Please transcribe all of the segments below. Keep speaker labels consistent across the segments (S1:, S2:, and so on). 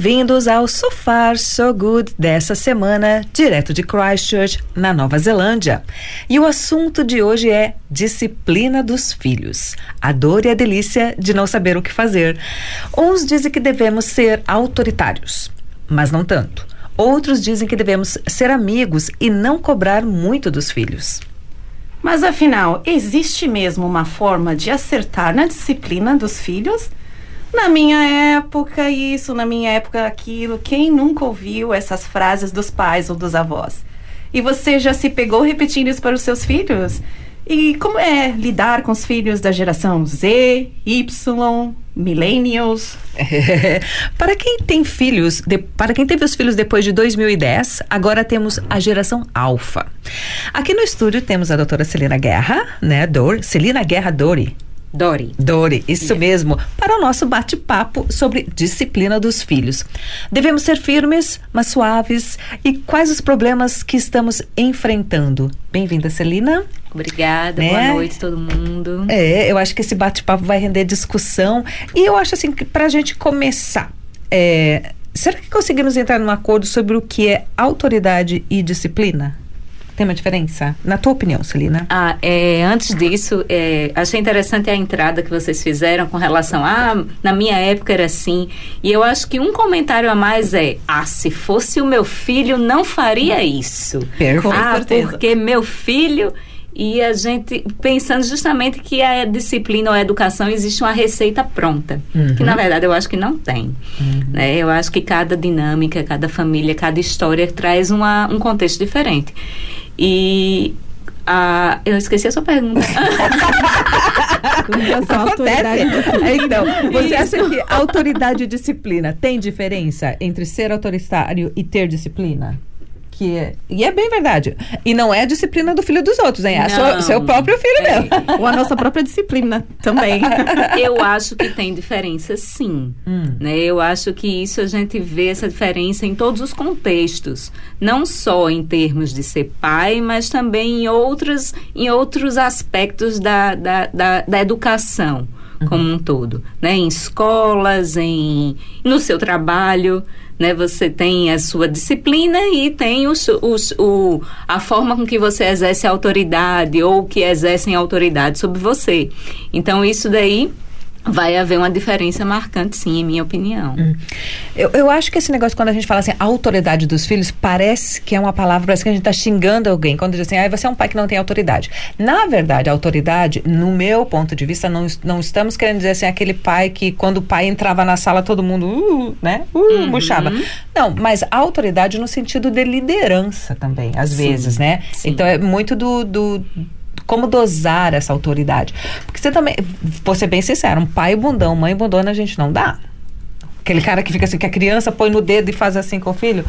S1: Bem-vindos ao So Far So Good dessa semana, direto de Christchurch, na Nova Zelândia. E o assunto de hoje é disciplina dos filhos. A dor e a delícia de não saber o que fazer. Uns dizem que devemos ser autoritários, mas não tanto. Outros dizem que devemos ser amigos e não cobrar muito dos filhos.
S2: Mas afinal, existe mesmo uma forma de acertar na disciplina dos filhos? Na minha época, isso, na minha época, aquilo. Quem nunca ouviu essas frases dos pais ou dos avós? E você já se pegou repetindo isso para os seus filhos? E como é lidar com os filhos da geração Z, Y, Millennials?
S1: Para quem tem filhos, de, para quem teve os filhos depois de 2010, agora temos a geração Alfa. Aqui no estúdio temos a doutora Celina Guerra, né, Dor, Celina Guerra Dori.
S3: Dori.
S1: Dori, isso yeah. mesmo, para o nosso bate-papo sobre disciplina dos filhos. Devemos ser firmes, mas suaves. E quais os problemas que estamos enfrentando? Bem-vinda, Celina.
S3: Obrigada, né? boa noite todo mundo.
S1: É, eu acho que esse bate-papo vai render discussão. E eu acho assim que para a gente começar, é, será que conseguimos entrar num acordo sobre o que é autoridade e disciplina? Tem uma diferença? Na tua opinião, Celina?
S3: Ah, é, antes disso, é, achei interessante a entrada que vocês fizeram com relação a, ah, na minha época era assim. E eu acho que um comentário a mais é, ah, se fosse o meu filho, não faria isso.
S1: Perfeito.
S3: Ah, porque meu filho e a gente pensando justamente que a disciplina ou a educação existe uma receita pronta, uhum. que na verdade eu acho que não tem. Uhum. Né? Eu acho que cada dinâmica, cada família, cada história traz uma, um contexto diferente. E a, eu esqueci a sua pergunta.
S1: Acontece. É, então, você acha que autoridade e disciplina tem diferença entre ser autoritário e ter disciplina? Que é, e é bem verdade. E não é a disciplina do filho dos outros, hein? É o seu próprio filho é. mesmo.
S2: Ou a nossa própria disciplina também.
S3: Eu acho que tem diferença, sim. Hum. Né? Eu acho que isso a gente vê essa diferença em todos os contextos. Não só em termos de ser pai, mas também em outros, em outros aspectos da, da, da, da educação como um todo, né? Em escolas, em no seu trabalho, né? Você tem a sua disciplina e tem os, os, o, a forma com que você exerce autoridade ou que exercem autoridade sobre você. Então, isso daí vai haver uma diferença marcante, sim, em minha opinião. Hum.
S1: Eu, eu acho que esse negócio, quando a gente fala assim, autoridade dos filhos, parece que é uma palavra, parece que a gente está xingando alguém. Quando diz assim, ah, você é um pai que não tem autoridade. Na verdade, a autoridade, no meu ponto de vista, não, não estamos querendo dizer assim, aquele pai que quando o pai entrava na sala, todo mundo, uh, né, uh, uhum. murchava. Não, mas autoridade no sentido de liderança também, às sim, vezes, né? Sim. Então, é muito do, do como dosar essa autoridade. Porque você também, vou ser bem sincero, um pai bundão, mãe bundona a gente não dá. Aquele cara que fica assim, que a criança põe no dedo e faz assim com o filho,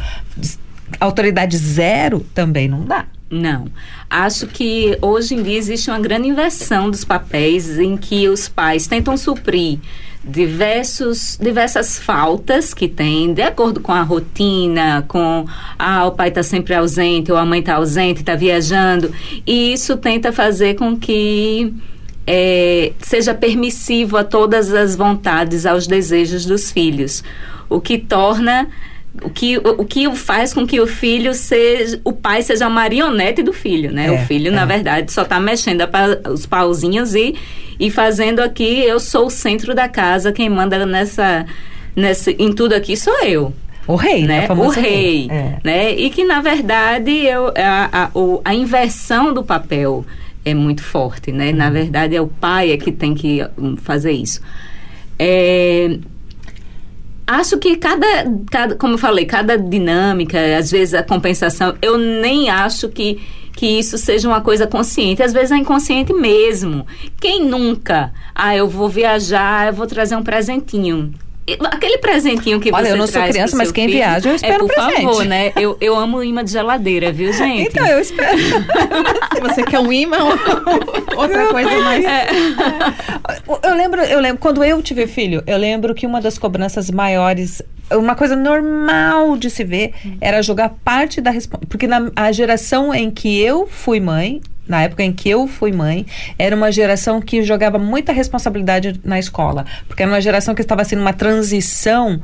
S1: autoridade zero também não dá.
S3: Não. Acho que hoje em dia existe uma grande inversão dos papéis em que os pais tentam suprir diversos, diversas faltas que tem, de acordo com a rotina, com ah, o pai está sempre ausente, ou a mãe está ausente, está viajando, e isso tenta fazer com que é, seja permissivo a todas as vontades, aos desejos dos filhos, o que torna o que, o, o, que faz com que o filho seja, o pai seja a marionete do filho, né? É, o filho, é. na verdade, só está mexendo os pauzinhos e, e fazendo aqui, eu sou o centro da casa, quem manda nessa, nessa, em tudo aqui sou eu.
S1: O rei,
S3: né? O rei, é. né? E que, na verdade, eu, a, a, a inversão do papel é muito forte, né? Uhum. Na verdade, é o pai é que tem que hum, fazer isso. É, Acho que cada, cada, como eu falei, cada dinâmica, às vezes a compensação, eu nem acho que, que isso seja uma coisa consciente. Às vezes é inconsciente mesmo. Quem nunca? Ah, eu vou viajar, eu vou trazer um presentinho aquele presentinho que
S1: Olha,
S3: você
S1: eu não sou
S3: traz
S1: criança, mas quem
S3: filho,
S1: viaja, eu
S3: é,
S1: espero
S3: por
S1: um presente.
S3: favor, né? Eu, eu amo imã de geladeira, viu, gente?
S1: Então, eu espero.
S2: Se você quer um imã, outra coisa mais.
S1: Eu lembro, eu lembro, quando eu tive filho, eu lembro que uma das cobranças maiores, uma coisa normal de se ver, era jogar parte da responsabilidade. Porque na a geração em que eu fui mãe, na época em que eu fui mãe, era uma geração que jogava muita responsabilidade na escola. Porque era uma geração que estava sendo uma transição.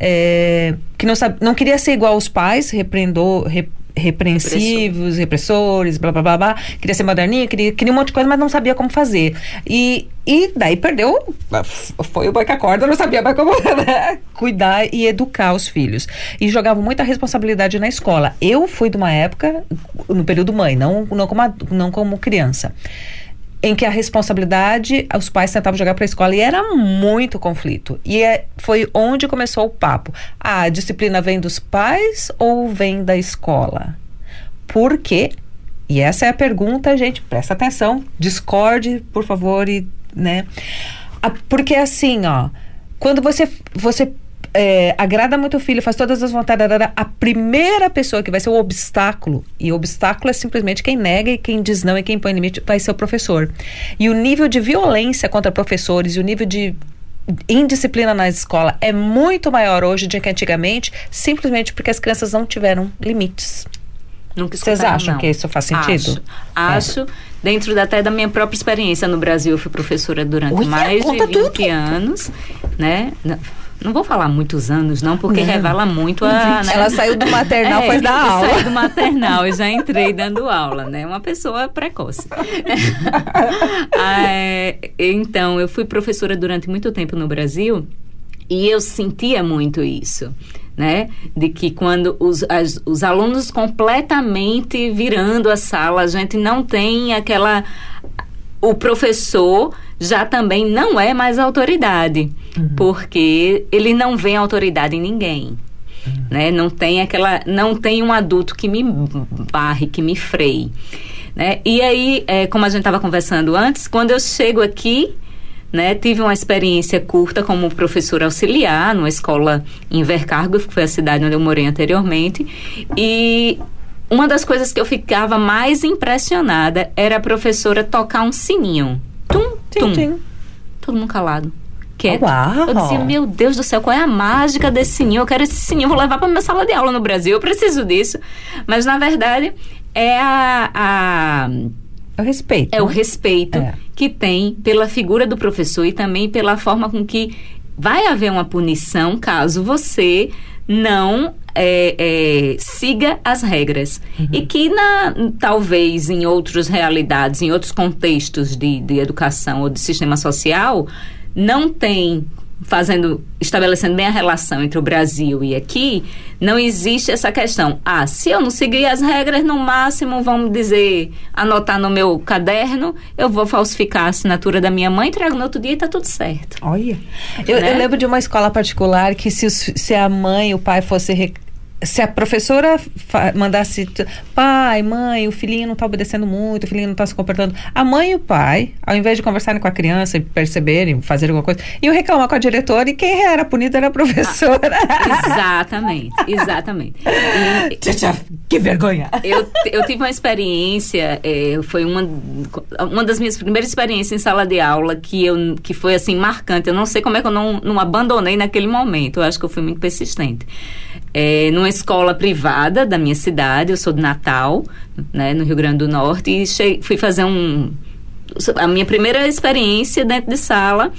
S1: é, que não, sabe, não queria ser igual aos pais, repreendou, rep- repreensivos, repressores, blá blá blá blá. Queria ser moderninho, queria, queria um monte de coisa, mas não sabia como fazer. E, e daí perdeu. Foi o boi que acorda, não sabia mais como né, cuidar e educar os filhos. E jogava muita responsabilidade na escola. Eu fui de uma época, no período mãe, não, não, como, não como criança em que a responsabilidade os pais tentavam jogar para a escola e era muito conflito. E é, foi onde começou o papo. Ah, a disciplina vem dos pais ou vem da escola? Por quê? E essa é a pergunta, gente, presta atenção, discorde, por favor, e, né? Porque assim, ó, quando você você é, agrada muito o filho, faz todas as vontades, a primeira pessoa que vai ser o obstáculo, e obstáculo é simplesmente quem nega e quem diz não e quem põe limite, vai ser o professor. E o nível de violência contra professores e o nível de indisciplina na escola é muito maior hoje do que antigamente, simplesmente porque as crianças não tiveram limites. Vocês acham
S3: não.
S1: que isso faz sentido?
S3: Acho. Acho. Dentro da- até da minha própria experiência no Brasil, eu fui professora durante
S1: Olha,
S3: mais de
S1: conta
S3: 20
S1: tudo.
S3: anos, né? Não, não vou falar muitos anos, não, porque revela muito a. né?
S1: Ela saiu do maternal,
S3: É,
S1: foi dar aula.
S3: saí do maternal e já entrei dando aula, né? Uma pessoa precoce. É, então, eu fui professora durante muito tempo no Brasil e eu sentia muito isso. Né? De que quando os, as- os alunos completamente virando a sala, a gente não tem aquela. O professor já também não é mais autoridade, porque ele não vê autoridade em ninguém né? Não tem aquela, não tem um adulto que me barre, que me freie, né? E aí, é, como a gente estava conversando antes, quando eu chego aqui, né? Tive uma experiência curta como professora auxiliar numa escola em Vercargo, que foi a cidade onde eu morei anteriormente, e uma das coisas que eu ficava mais impressionada era a professora tocar um sininho. Tum, tum.
S1: Tim, tim.
S3: Todo mundo calado. Quieto.
S1: Uau!
S3: Eu dizia, meu Deus do céu, qual é a mágica desse sininho? Eu quero esse sininho, vou levar para minha sala de aula no Brasil, eu preciso disso. Mas, na verdade, é a- a
S1: Eu respeito.
S3: é o respeito
S1: É.
S3: que tem pela figura do professor e também pela forma com que vai haver uma punição caso você não é, é, siga as regras. E que na, talvez em outras realidades, em outros contextos de, de educação ou de sistema social, não tem fazendo estabelecendo bem a relação entre o Brasil e aqui, não existe essa questão. Ah, se eu não seguir as regras, no máximo, vamos dizer, anotar no meu caderno, eu vou falsificar a assinatura da minha mãe, trago no outro dia e tá tudo certo.
S1: Olha. Eu,
S3: Né?
S1: eu lembro de uma escola particular que se, se a mãe e o pai fosse. Se a professora mandasse, pai, mãe, o filhinho não está obedecendo muito, o filhinho não está se comportando. A mãe e o pai, ao invés de conversarem com a criança e perceberem, fazer alguma coisa, iam reclamar com a diretora e quem era punida era a professora.
S3: Exatamente, exatamente. E,
S1: Tchá, que vergonha.
S3: eu, eu tive uma experiência, é, foi uma, uma das minhas primeiras experiências em sala de aula que, eu, que foi assim marcante. Eu não sei como é que eu não, não abandonei naquele momento. Eu acho que eu fui muito persistente. É, numa escola privada da minha cidade, eu sou de Natal, né, no Rio Grande do Norte, e che- fui fazer um. A minha primeira experiência dentro de sala.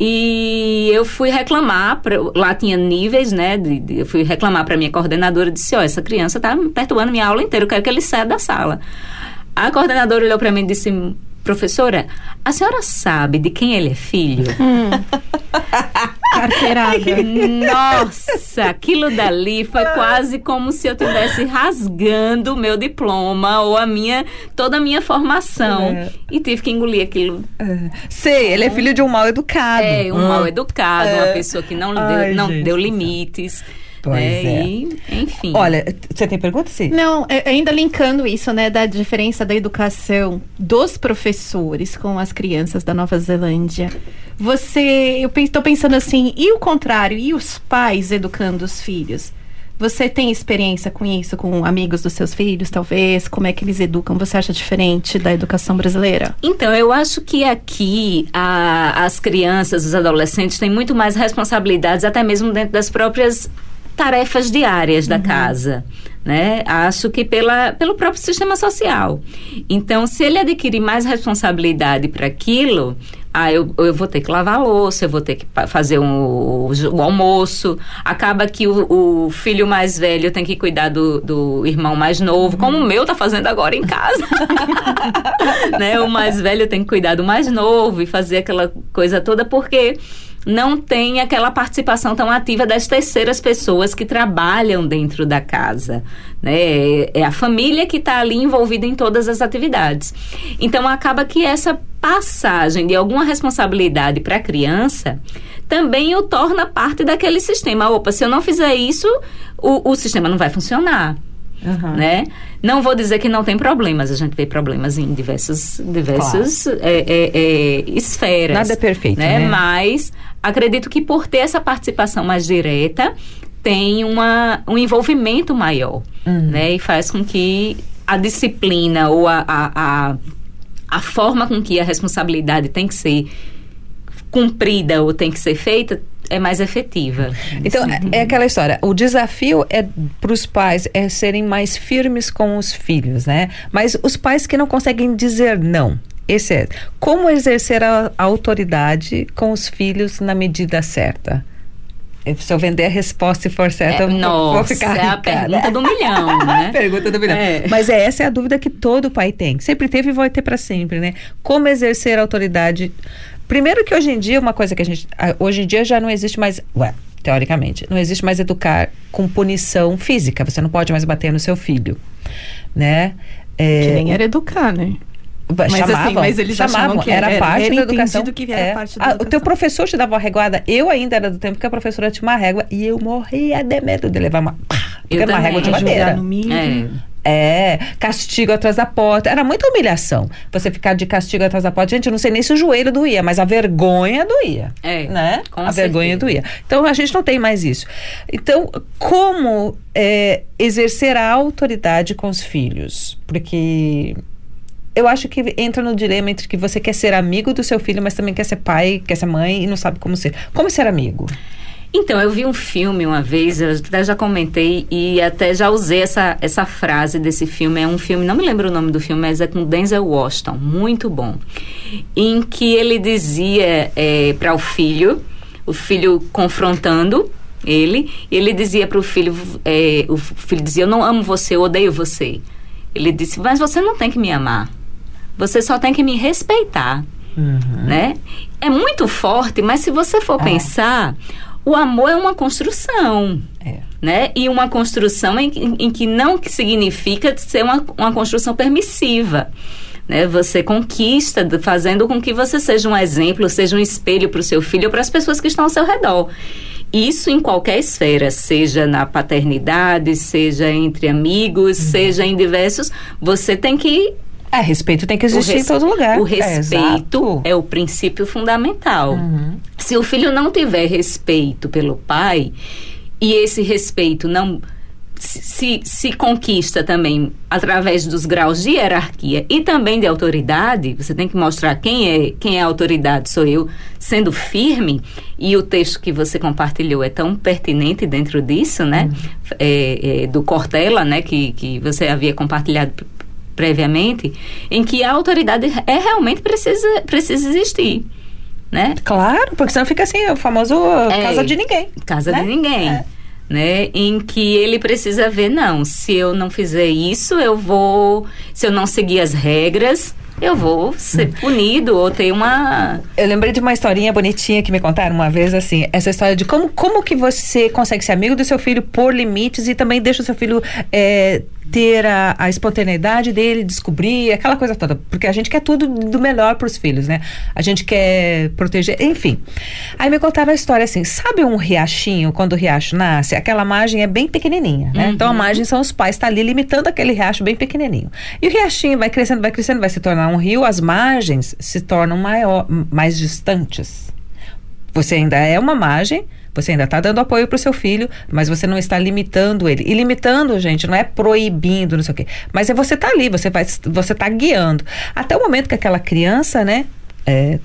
S3: E eu fui reclamar, pra, lá tinha níveis, né? de- de- eu fui reclamar para minha coordenadora e disse: Ó, essa criança tá perturbando minha aula inteira, eu quero que ele saia da sala. A coordenadora olhou para mim e disse: Professora, a senhora sabe de quem ele é filho?
S2: Carteirada.
S3: Nossa, aquilo dali foi quase como se eu tivesse rasgando o meu diploma ou a minha toda a minha formação
S1: É.
S3: e tive que engolir aquilo.
S1: Sei, ele é filho de um mal educado.
S3: É, um
S1: Hum.
S3: mal educado, uma
S1: É.
S3: pessoa que não,
S1: Ai,
S3: deu, não
S1: gente
S3: deu limites.
S1: Pois
S3: né?
S1: é.
S3: E, enfim.
S1: Olha, você tem pergunta, sim?
S4: Não, é- ainda linkando isso, né, da diferença da educação dos professores com as crianças da Nova Zelândia. Você, eu estou pensando assim, e o contrário, e os pais educando os filhos? Você tem experiência com isso, com amigos dos seus filhos, talvez? Como é que eles educam? Você acha diferente da educação brasileira?
S3: Então, eu acho que aqui a- as crianças, os adolescentes têm muito mais responsabilidades, até mesmo dentro das próprias tarefas diárias da casa. Né? Acho que pela, pelo próprio sistema social. Então, se ele adquirir mais responsabilidade para aquilo, ah, eu, eu vou ter que lavar a louça, eu vou ter que fazer um- o, o almoço. Acaba que o, o filho mais velho tem que cuidar do, do irmão mais novo, como o meu tá fazendo agora em casa. né? O mais velho tem que cuidar do mais novo e fazer aquela coisa toda, porque não tem aquela participação tão ativa das terceiras pessoas que trabalham dentro da casa. Né? É- a família que está ali envolvida em todas as atividades. Então, acaba que essa passagem de alguma responsabilidade para a criança também o torna parte daquele sistema. Opa, se eu não fizer isso, o, o sistema não vai funcionar né? Não vou dizer que não tem problemas, a gente vê problemas em diversas, diversas é, é, é, esferas.
S1: Nada é perfeito, né?
S3: Mas acredito que por ter essa participação mais direta, tem uma, um envolvimento maior,
S1: Uhum.
S3: né? E faz com que a disciplina ou a, a, a, a forma com que a responsabilidade tem que ser cumprida ou tem que ser feita é mais efetiva.
S1: Então, é- é aquela história. O desafio é para os pais é serem mais firmes com os filhos, né? Mas os pais que não conseguem dizer não. Esse é como exercer a, a autoridade com os filhos na medida certa. Se eu vender a resposta e for certa,
S3: É,
S1: eu vou-
S3: nossa,
S1: vou ficar
S3: é a
S1: rica,
S3: pergunta
S1: né?
S3: do milhão, né?
S1: pergunta do milhão.
S3: É.
S1: Mas é, essa é a dúvida que todo pai tem. Sempre teve e vai ter para sempre, né? Como exercer a autoridade. Primeiro que hoje em dia, uma coisa que a gente. Hoje em dia já não existe mais. Ué, teoricamente, não existe mais educar com punição física. Você não pode mais bater no seu filho. Né? É,
S4: Que nem era educar, né? Mas,
S1: chamavam,
S4: assim, mas eles
S1: chamavam,
S4: achavam que
S1: era,
S4: era-
S1: parte
S4: era
S1: da educação.
S4: entendido que era
S1: É.
S4: parte da
S1: Ah, O teu
S4: educação.
S1: professor te dava uma reguada. Eu ainda era do tempo que a professora tinha uma régua e eu morria de medo de levar uma. Pá, porque
S3: Eu
S1: uma régua de madeira.
S4: no milho.
S3: É.
S1: É, castigo atrás da porta. Era muita humilhação. Você ficar de castigo atrás da porta. Gente, eu não sei nem se o joelho doía, mas a vergonha doía.
S3: É,
S1: né?
S3: com
S1: a vergonha
S3: certeza.
S1: doía. Então a gente não tem mais isso. Então, como é, exercer a autoridade com os filhos? Porque eu acho que entra no dilema entre que você quer ser amigo do seu filho, mas também quer ser pai, quer ser mãe e não sabe como ser. Como ser amigo?
S3: Então, eu vi um filme uma vez, eu até já comentei e até já usei essa, essa frase desse filme. É um filme, não me lembro o nome do filme, mas é com Denzel Washington, muito bom. Em que ele dizia para o filho, o filho confrontando ele, e ele dizia para o filho, é, o filho dizia, eu não amo você, eu odeio você. Ele disse, mas você não tem que me amar. Você só tem que me respeitar né? É muito forte, mas se você for
S1: É.
S3: pensar, o amor é uma construção.
S1: É.
S3: Né? E uma construção em, em- que não significa ser uma, uma construção permissiva. Né? Você conquista fazendo com que você seja um exemplo, seja um espelho para o seu filho ou para as pessoas que estão ao seu redor. Isso em qualquer esfera, seja na paternidade, seja entre amigos,
S1: Uhum.
S3: seja em diversos, você tem que
S1: É, respeito tem que existir em todo lugar.
S3: O
S1: É,
S3: respeito
S1: exato.
S3: é, o princípio fundamental. Se o filho não tiver respeito pelo pai e esse respeito não se, se, conquista também através dos graus de hierarquia e também de autoridade, você tem que mostrar quem é quem é a autoridade, sou eu, sendo firme, e o texto que você compartilhou é tão pertinente dentro disso, né? É, é, do Cortella, né? Que, que você havia compartilhado previamente, em que a autoridade é realmente precisa, precisa existir, né?
S1: Claro, porque senão fica assim, o famoso
S3: É.
S1: casa de ninguém.
S3: casa
S1: né?
S3: de ninguém.
S1: É.
S3: Né? Em que ele precisa ver, não, se eu não fizer isso, eu vou. Se eu não seguir as regras, eu vou ser punido ou ter uma.
S1: Eu lembrei de uma historinha bonitinha que me contaram uma vez, assim, essa história de como, como que você consegue ser amigo do seu filho por limites e também deixa o seu filho é, ter a, a espontaneidade dele, descobrir, aquela coisa toda. Porque a gente quer tudo do melhor para os filhos, né? A gente quer proteger, enfim. Aí me contaram a história assim: sabe um riachinho, quando o riacho nasce? Aquela margem é bem pequenininha, né? Então a
S3: Uhum.
S1: margem são os pais, tá ali limitando aquele riacho bem pequenininho. E o riachinho vai crescendo, vai crescendo, vai se tornar um rio, as margens se tornam maior, mais distantes. Você ainda é uma margem, você ainda está dando apoio para o seu filho, mas você não está limitando ele. E limitando, gente, não é proibindo, não sei o quê. Mas é você tá ali, você vai, você tá guiando. Até o momento que aquela criança, né? é,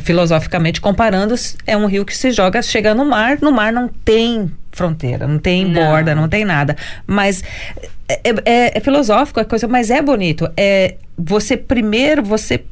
S1: filosoficamente comparando, é um rio que se joga, chega no mar. No mar não tem fronteira, não tem
S3: Não.
S1: borda, não tem nada. Mas é, é- é filosófico a coisa, mas é bonito. É você primeiro você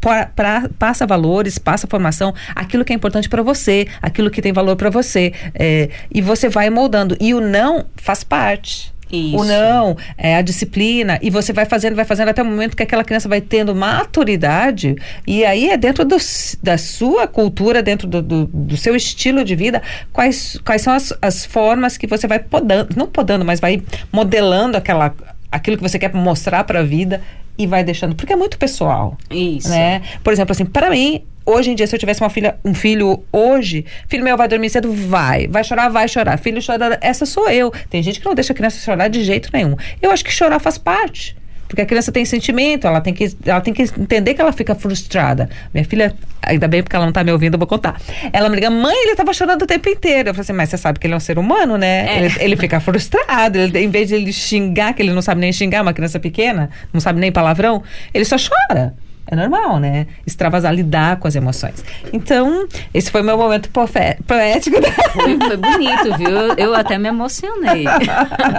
S1: pa- pra- passa valores, passa formação, aquilo que é importante para você, aquilo que tem valor para você, é, e você vai moldando. E o não faz parte.
S3: Isso.
S1: O não, é a disciplina, e você vai fazendo, vai fazendo até o momento que aquela criança vai tendo maturidade, e aí é dentro do da sua cultura, dentro do, do, do seu estilo de vida, quais, quais são as, as formas que você vai podando, não podando, mas vai modelando aquela, aquilo que você quer mostrar para a vida e vai deixando, porque é muito pessoal
S3: Isso.
S1: né? Por exemplo, assim, para mim, hoje em dia, se eu tivesse uma filha, um filho hoje, filho meu vai dormir cedo, vai. Vai chorar, vai chorar. Filho chora, essa sou eu. Tem gente que não deixa a criança chorar de jeito nenhum. Eu acho que chorar faz parte. Porque a criança tem sentimento, ela tem, que, ela tem que entender que ela fica frustrada. Minha filha, ainda bem porque ela não tá me ouvindo, eu vou contar. Ela me liga, mãe, ele tava chorando o tempo inteiro. Eu falei assim, mas você sabe que ele é um ser humano, né?
S3: É.
S1: Ele, ele fica frustrado. Ele, em vez de ele xingar, que ele não sabe nem xingar, uma criança pequena, não sabe nem palavrão, ele só chora. É normal, né? Extravasar, lidar com as emoções. Então, esse foi meu momento poético. da-
S3: Foi, foi bonito, viu? Eu, eu até me emocionei.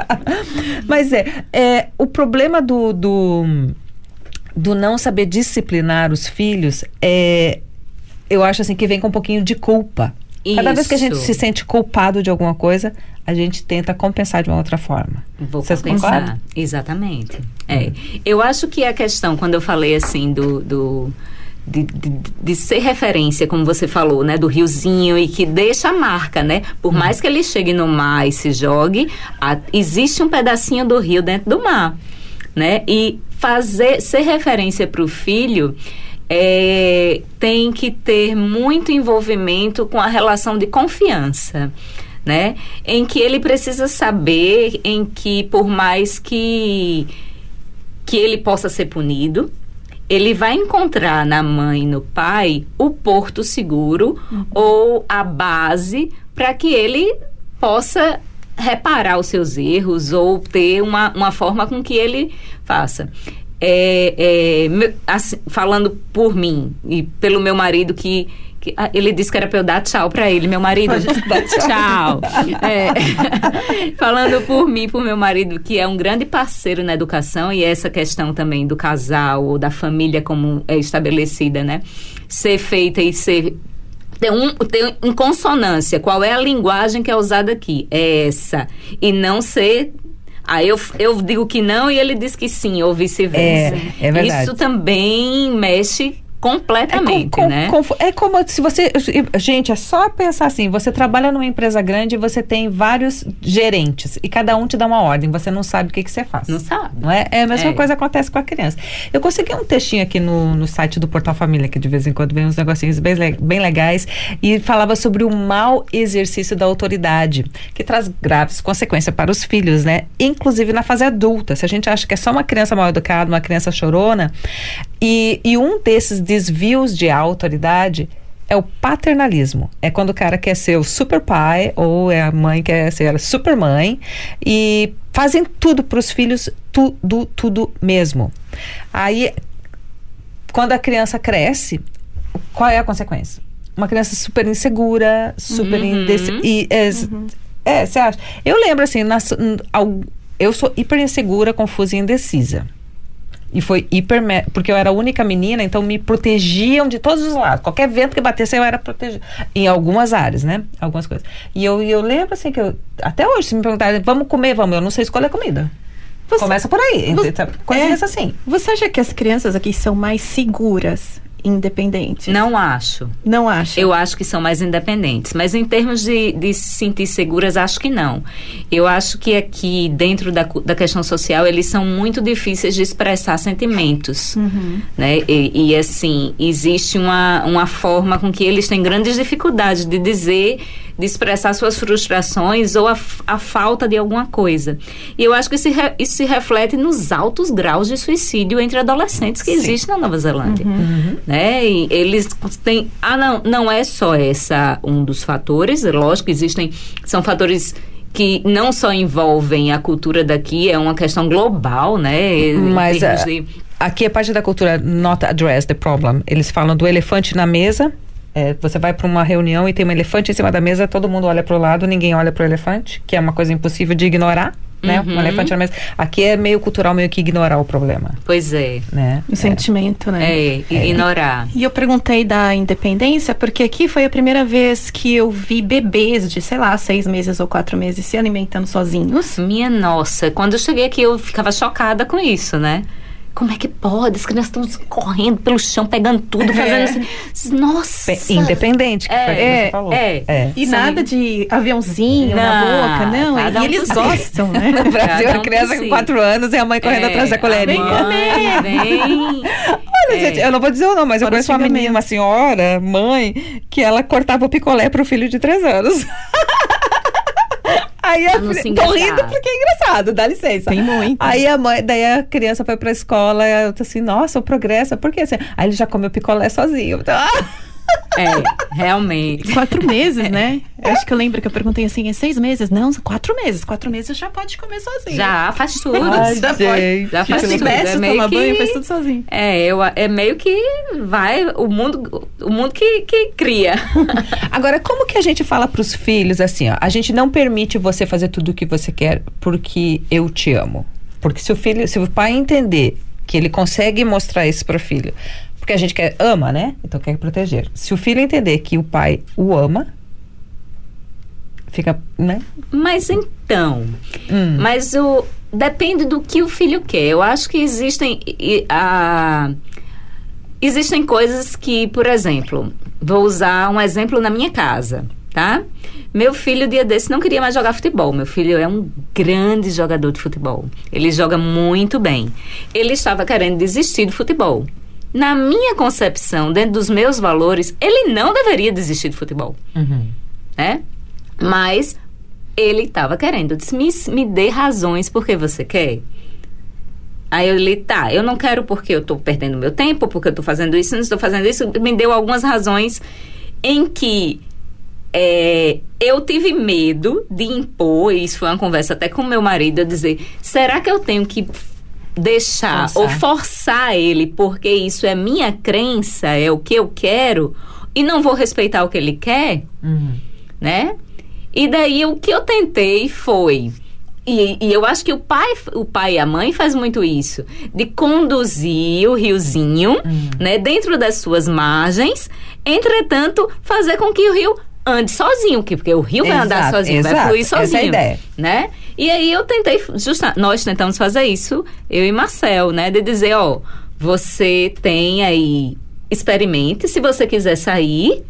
S1: Mas é, é o problema do, do, do não saber disciplinar os filhos é. Eu acho assim que vem com um pouquinho de culpa. Cada vez que a gente
S3: Isso.
S1: se sente culpado de alguma coisa, a gente tenta compensar de uma outra forma.
S3: Vou
S1: Vocês
S3: compensar.
S1: concordam?
S3: Exatamente. É. Eu acho que a questão, quando eu falei assim do. do de, de- de ser referência, como você falou, né? Do riozinho e que deixa a marca, né? Por mais que ele chegue no mar e se jogue, a- existe um pedacinho do rio dentro do mar, né? E fazer, ser referência para o filho é, tem que ter muito envolvimento com a relação de confiança né? Em que ele precisa saber em que por mais que que ele possa ser punido, ele vai encontrar na mãe e no pai o porto seguro ou a base para que ele possa reparar os seus erros ou ter uma, uma forma com que ele faça. É, é, me- assim, falando por mim e pelo meu marido que, que- ah, ele disse que era para eu dar tchau para ele, meu marido. tchau. É, falando por mim, por meu marido, que é um grande parceiro na educação e essa questão também do casal ou da família como é estabelecida, né? Ser feita e ser tem um, tem em consonância. Qual é a linguagem que é usada aqui? É essa. E não ser. Aí eu, eu digo que não e ele diz que sim, ou vice-versa.
S1: É, é verdade.
S3: Isso também mexe completamente,
S1: com- com-
S3: né?
S1: confu- é como se você. Gente, é só pensar assim: você trabalha numa empresa grande e você tem vários gerentes e cada um te dá uma ordem, você não sabe o que, que você faz.
S3: Não sabe.
S1: Não é? É a mesma
S3: É.
S1: coisa que acontece com a criança. Eu consegui um textinho aqui no, no site do Portal Família, que de vez em quando vem uns negocinhos bem, bem legais, e falava sobre o mau exercício da autoridade, que traz graves consequências para os filhos, né? Inclusive na fase adulta. Se a gente acha que é só uma criança mal educada, uma criança chorona, e, e um desses desvios de autoridade é o paternalismo. É quando o cara quer ser o super pai ou é a mãe que quer ser a super mãe e fazem tudo para os filhos, tudo, tudo mesmo. Aí, quando a criança cresce, qual é a consequência? Uma criança super insegura, super
S3: Uhum.
S1: indeci- e, é, é, você acha? Eu lembro assim, nas- eu sou hiper insegura, confusa e indecisa. E foi hiper. Porque eu era a única menina, então me protegiam de todos os lados. Qualquer vento que batesse, eu era protegida. Em algumas áreas, né? Algumas coisas. E eu, eu lembro assim que eu. Até hoje, se me perguntarem, vamos comer, vamos, eu não sei escolher comida.
S4: Você-
S1: Começa por aí.
S4: você-
S1: Começa
S4: é.
S1: assim.
S4: Você acha que as crianças aqui são mais seguras independentes?
S3: Não acho.
S4: Não acha?
S3: Eu acho que são mais independentes. Mas em termos de, de se sentir seguras, acho que não. Eu acho que aqui, dentro da, da questão social, eles são muito difíceis de expressar sentimentos. Né? E, e, assim, existe uma, uma forma com que eles têm grandes dificuldades de dizer, de expressar suas frustrações ou a, f- a falta de alguma coisa. E eu acho que isso, re- isso se reflete nos altos graus de suicídio entre adolescentes que existem na Nova Zelândia né? E eles têm. Ah, não, não é só essa um dos fatores, é lógico, existem. São fatores que não só envolvem a cultura daqui, é uma questão global, né?
S1: Mas
S3: de-
S1: aqui é parte da cultura not address the problem. Eles falam do elefante na mesa. É, você vai para uma reunião e tem um elefante em cima da mesa, todo mundo olha para o lado, ninguém olha para o elefante, que é uma coisa impossível de ignorar, né?
S3: Uhum.
S1: Um elefante na mesa. Aqui é meio cultural, meio que ignorar o problema,
S3: Pois é.
S1: né?
S4: O sentimento, né?
S3: É, ignorar.
S4: E eu perguntei da independência porque aqui foi a primeira vez que eu vi bebês de, sei lá, seis meses ou quatro meses se alimentando sozinhos.
S3: Minha nossa, quando eu cheguei aqui eu ficava chocada com isso, né? Como é que pode? As crianças estão correndo pelo chão, pegando tudo, fazendo assim. Nossa!
S1: Pe- Independente, que foi o que
S3: É,
S1: você falou.
S3: é.
S1: é.
S4: E
S3: Sabe?
S4: nada de aviãozinho na
S3: Não,
S4: boca, não. E
S3: um
S4: eles gostam, né?
S1: No Brasil, a criança com. 4 anos e a mãe correndo
S3: É,
S1: atrás da colherinha.
S3: a mãe vem.
S1: Olha,
S3: É.
S1: gente, eu não vou dizer o nome, mas eu conheço uma menina, uma senhora, mãe, que ela cortava o picolé pro filho de 3 anos. Aí a filha, tô rindo porque é engraçado, dá licença.
S4: Tem muito.
S1: Aí a mãe, daí a criança foi pra escola, eu tô assim, nossa, o progresso, por quê? Assim, Aí ele já comeu picolé sozinho. Então, ah,
S3: É, realmente.
S4: Quatro meses, né? Eu acho que eu lembro que eu perguntei assim, é seis meses? Não, são quatro meses. Quatro meses já pode comer sozinho.
S3: Já faz tudo.
S1: Ai,
S4: já
S1: gente,
S4: pode.
S3: Já faz tudo.
S4: veste,
S3: É meio
S4: toma
S3: que-
S4: banho, faz tudo sozinho.
S3: É, eu, é meio que vai o mundo, o mundo que, que cria.
S1: Agora, como que a gente fala pros filhos assim, ó, a gente não permite você fazer tudo o que você quer porque eu te amo. Porque se o filho, se o pai entender que ele consegue mostrar isso pro filho, porque a gente quer ama, né? Então quer proteger. Se o filho entender que o pai o ama, fica, né?
S3: Mas então,
S1: Hum.
S3: mas o depende do que o filho quer. Eu acho que existem a existem coisas que, por exemplo, vou usar um exemplo na minha casa, tá? Meu filho, dia desse, não queria mais jogar futebol. Meu filho é um grande jogador de futebol. Ele joga muito bem. Ele estava querendo desistir do futebol. Na minha concepção, dentro dos meus valores, ele não deveria desistir do futebol
S1: Uhum.
S3: né? Mas ele estava querendo. Eu disse, me, me dê razões porque você quer. Aí eu li, tá, eu não quero porque eu tô perdendo meu tempo, porque eu tô fazendo isso, não estou fazendo isso. Me deu algumas razões em que é, eu tive medo de impor, e isso foi uma conversa até com meu marido, eu dizer, será que eu tenho que deixar
S1: Forçar.
S3: ou forçar ele porque isso é minha crença, é o que eu quero, e não vou respeitar o que ele quer?
S1: Uhum.
S3: né? E daí o que eu tentei foi e, e eu acho que o pai, o pai e a mãe faz muito isso, de conduzir o riozinho, né, dentro das suas margens, entretanto, fazer com que o rio ande sozinho, que- porque o rio vai andar
S1: Exato,
S3: sozinho, vai
S1: exato.
S3: fluir
S1: Essa é a
S3: sozinho,
S1: ideia.
S3: né? E aí eu tentei, justa, nós tentamos fazer isso, eu e Marcel, né, de dizer, ó, você tem aí, experimente, se você quiser sair,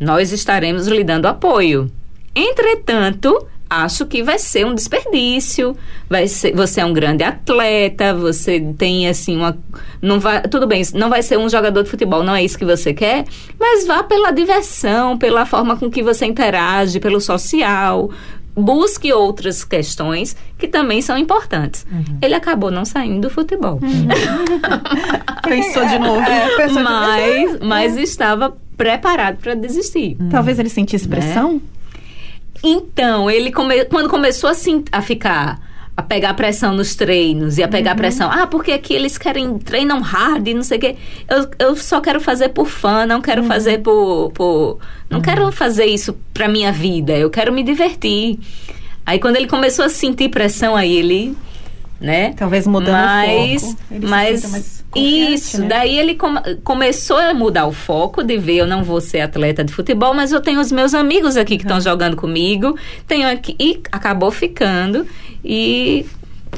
S3: nós estaremos lhe dando apoio. Entretanto, acho que vai ser um desperdício. Vai ser, você é um grande atleta, você tem assim uma não vai, tudo bem, não vai ser um jogador de futebol, não é isso que você quer, mas vá pela diversão, pela forma com que você interage, pelo social. Busque outras questões que também são importantes. Ele acabou não saindo do futebol.
S4: Pensou de novo.
S1: É, pensou-
S3: mas, mas estava preparado para desistir.
S4: Talvez ele sentisse pressão.
S3: Então, ele come- quando começou assim, a ficar a pegar pressão nos treinos e a pegar pressão, ah, porque aqui eles querem treinam hard e não sei o quê. Eu, eu só quero fazer por fã, não quero fazer por, por não quero fazer isso pra minha vida, eu quero me divertir. Aí quando ele começou a sentir pressão aí ele, né?
S4: Talvez mudando
S3: mas,
S4: o foco. Ele se
S3: mas
S4: confiante,
S3: isso,
S4: né?
S3: daí ele come- começou a mudar o foco de ver, eu não vou ser atleta de futebol, mas eu tenho os meus amigos aqui que estão jogando comigo, tenho aqui e acabou ficando e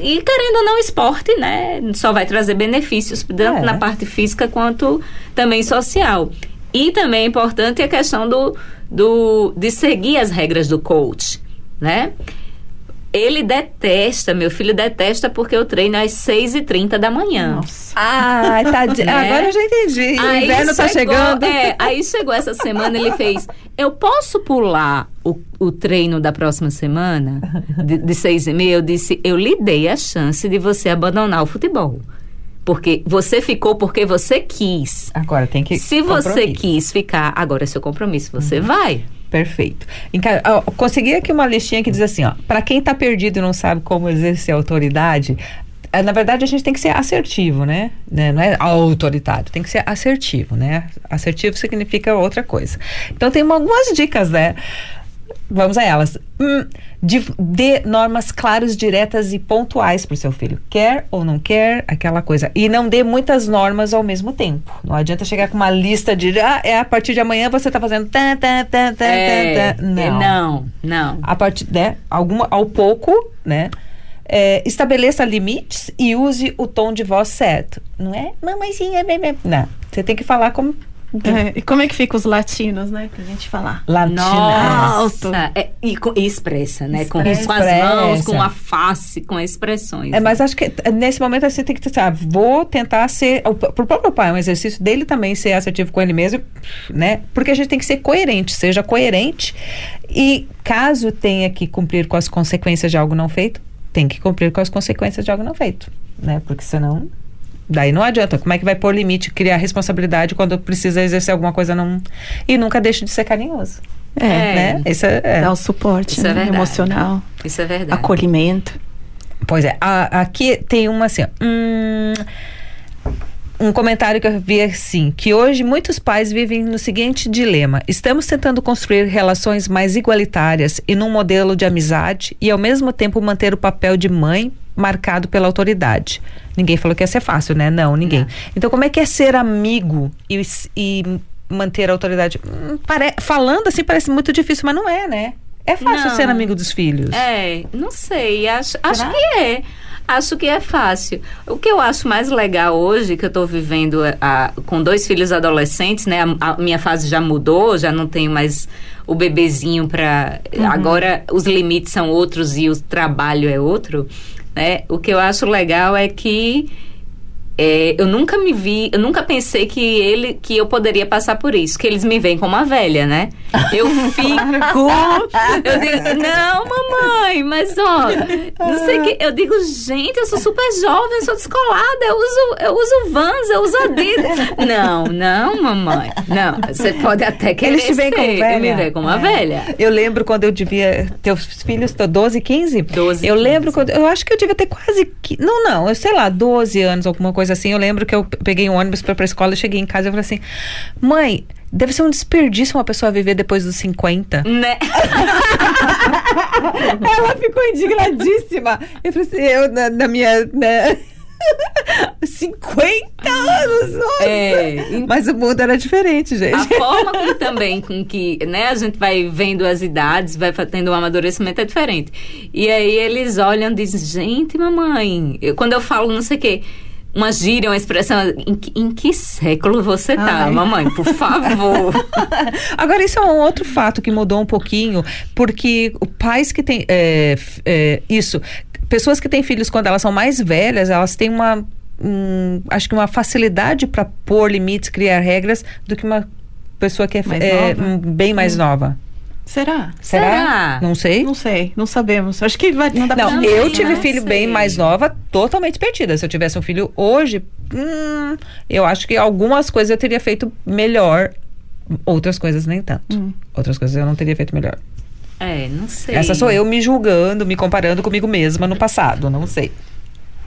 S3: e querendo ou não, esporte, né? Só vai trazer benefícios, tanto
S1: É.
S3: na parte física quanto também social. E também é importante a questão do, do, de seguir as regras do coach, né? Ele detesta, meu filho detesta porque eu treino às 6h30 da manhã.
S4: Nossa.
S1: Ah, tá. de-
S3: Né?
S1: Agora eu já entendi. o
S3: Aí
S1: inverno tá
S3: chegou-
S1: chegando.
S3: É, aí chegou essa semana, ele fez. Eu posso pular o, o treino da próxima semana, de, de seis e meia? Eu disse, eu lhe dei a chance de você abandonar o futebol. Porque você ficou porque você quis.
S1: Agora tem que.
S3: Se você.
S1: Uhum.
S3: quis ficar, agora é seu compromisso, você vai.
S1: Perfeito. Consegui aqui uma listinha que diz assim, ó, para quem tá perdido e não sabe como exercer autoridade, é, na verdade a gente tem que ser assertivo, né? Né? Não é autoritário, tem que ser assertivo, né? Assertivo significa outra coisa. Então tem uma- algumas dicas, né? Vamos a elas. Hum, de- dê normas claras, diretas e pontuais para o seu filho. Quer ou não quer, aquela coisa. E não dê muitas normas ao mesmo tempo. Não adianta chegar com uma lista de. Ah, é a partir de amanhã você está fazendo.
S3: É,
S1: tá. Não.
S3: é, não, não.
S1: A partir, né? Alguma, ao pouco, né? É, estabeleça limites e use o tom de voz certo. Não é? Mamãezinha, bebê. Não. Você tem que falar como.
S4: É, e como é que fica os latinos, né? Pra gente falar.
S1: Latina.
S3: Nossa, é, e, com- e expressa, né? Com, com as
S1: Expressa.
S3: mãos, com a face, com expressões.
S1: É, mas acho que eh, nesse momento você tem que pensar, vou tentar ser, o- pro próprio pai, é um exercício dele também ser assertivo com ele mesmo, né? Porque a gente tem que ser coerente, seja coerente e caso tenha que cumprir com as consequências de algo não feito, tem que cumprir com as consequências de algo não feito, né? Porque senão daí não adianta. Como é que vai pôr limite, criar responsabilidade quando precisa exercer alguma coisa não e nunca deixe de ser carinhoso,
S4: É.
S3: É.
S1: né? Isso é, é.
S4: Dar o suporte
S3: Isso é
S4: né,
S3: verdade.
S4: emocional,
S3: Isso é verdade.
S4: acolhimento.
S1: Pois é, a- aqui tem uma assim, ó, hum, um comentário que eu vi assim, que hoje muitos pais vivem no seguinte dilema: estamos tentando construir relações mais igualitárias e num modelo de amizade e ao mesmo tempo manter o papel de mãe marcado pela autoridade. Ninguém falou que ia ser fácil, né? Não, ninguém.
S3: Não.
S1: Então, como é que é ser amigo e, e manter a autoridade? Hum, pare- falando assim parece muito difícil, mas não é, né? É fácil
S3: Não.
S1: ser amigo dos filhos.
S3: É, não sei. Acho, acho que é. Acho que é fácil. O que eu acho mais legal hoje, que eu estou vivendo ah, com dois filhos adolescentes, né? A, a minha fase já mudou, já não tenho mais o bebezinho para. Agora os limites são outros e o trabalho é outro. Né? O que eu acho legal é que é, eu nunca me vi, eu nunca pensei que ele, que eu poderia passar por isso, que eles me veem como uma velha, né? Eu fico, eu digo, não, mamãe, mas ó, não sei o que, eu digo, gente, eu sou super jovem, eu sou descolada, eu uso, eu uso Vans, eu uso Adidas. Não, não, mamãe, não, você pode até querer
S1: Eles te veem como velha?
S3: me veem como uma
S1: É.
S3: velha.
S1: Eu lembro quando eu devia. Teus filhos estão 12, 15?
S3: 12,
S1: Eu
S3: 15.
S1: lembro quando. Eu acho que eu devia ter quase. Não, não, eu sei lá, 12 anos, alguma coisa assim. Eu lembro que eu peguei um ônibus pra ir pra escola e cheguei em casa e falei assim: mãe. Deve ser um desperdício uma pessoa viver depois dos 50.
S3: Né?
S1: Ela ficou indignadíssima. Eu falei assim, eu na, na minha. Né? 50 anos! nossa!
S3: É,
S1: Mas o mundo era diferente, gente.
S3: A forma também com que né, a gente vai vendo as idades, vai tendo um amadurecimento é diferente. E aí eles olham e dizem, gente, mamãe, eu- quando eu falo não sei o quê, uma gíria, uma expressão, em, que- em que século você tá,
S4: Ai.
S3: mamãe? Por favor.
S1: Agora, isso é um outro fato que mudou um pouquinho, porque o pais que têm. é, é, isso. Pessoas que têm filhos quando elas são mais velhas, elas têm uma. um, acho que uma facilidade para pôr limites, criar regras, do que uma pessoa que é, é, bem mais nova.
S4: Será?
S3: Será?
S1: Não sei.
S4: Não sei, não sabemos. Acho que vai, não dá pra
S1: Não,
S3: Também,
S1: eu tive
S3: não
S1: filho bem
S3: sei.
S1: mais nova, totalmente perdida. Se eu tivesse um filho hoje, hum, eu acho que algumas coisas eu teria feito melhor, outras coisas nem tanto.
S4: Hum.
S1: Outras coisas eu não teria feito melhor.
S3: É, não sei.
S1: Essa sou eu me julgando, me comparando comigo mesma no passado, não sei.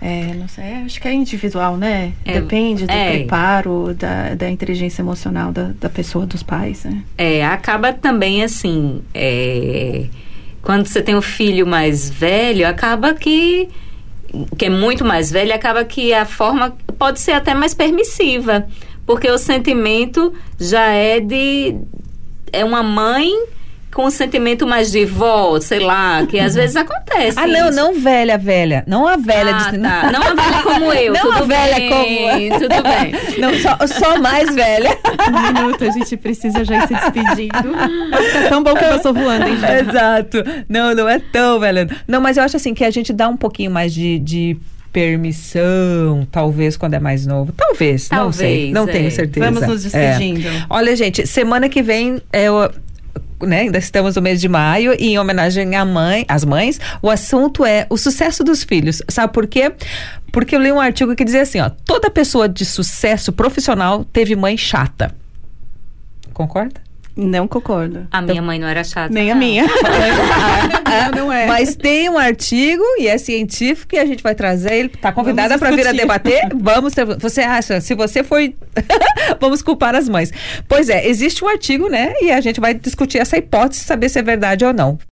S4: É, não sei. é, Acho que é individual, né?
S3: É,
S4: Depende do
S3: é.
S4: preparo, da, da inteligência emocional da, da pessoa, dos pais, né?
S3: É, acaba também assim. é, quando você tem um filho mais velho, acaba que. que é muito mais velho, acaba que a forma pode ser até mais permissiva. Porque o sentimento já é de. É uma mãe com um sentimento mais de vó, sei lá, que às vezes acontece.
S1: Ah, não,
S3: isso.
S1: não velha, velha. Não a velha.
S3: Ah,
S1: de...
S3: tá. Não a velha como eu.
S1: Não
S3: tudo
S1: a velha
S3: bem,
S1: como-
S3: Tudo bem.
S1: Não, só, só mais velha.
S4: Um minuto, a gente precisa já ir se despedindo. Tá tão bom que passou voando, hein, gente?
S1: Exato. Não, não é tão velha. Não, mas eu acho assim que a gente dá um pouquinho mais de, de permissão, talvez quando é mais novo. Talvez, não sei.
S3: Talvez,
S1: Não
S3: é.
S1: tenho certeza.
S2: Vamos nos despedindo.
S1: É. Olha, gente, semana que vem é o né, ainda estamos no mês de maio e em homenagem à mãe, às mães, o assunto é o sucesso dos filhos. Sabe por quê? Porque eu li um artigo que dizia assim, ó, toda pessoa de sucesso profissional teve mãe chata. Concorda?
S2: Não concordo.
S3: A minha mãe não era chata.
S2: Nem a
S3: não.
S2: minha.
S1: Ah,
S2: não é.
S1: Mas tem um artigo e é científico e a gente vai trazer ele. Tá convidada para vir a debater? Vamos. ter- Você acha? Se você foi, vamos culpar as mães. Pois é, existe um artigo, né? E a gente vai discutir essa hipótese, saber se é verdade ou não.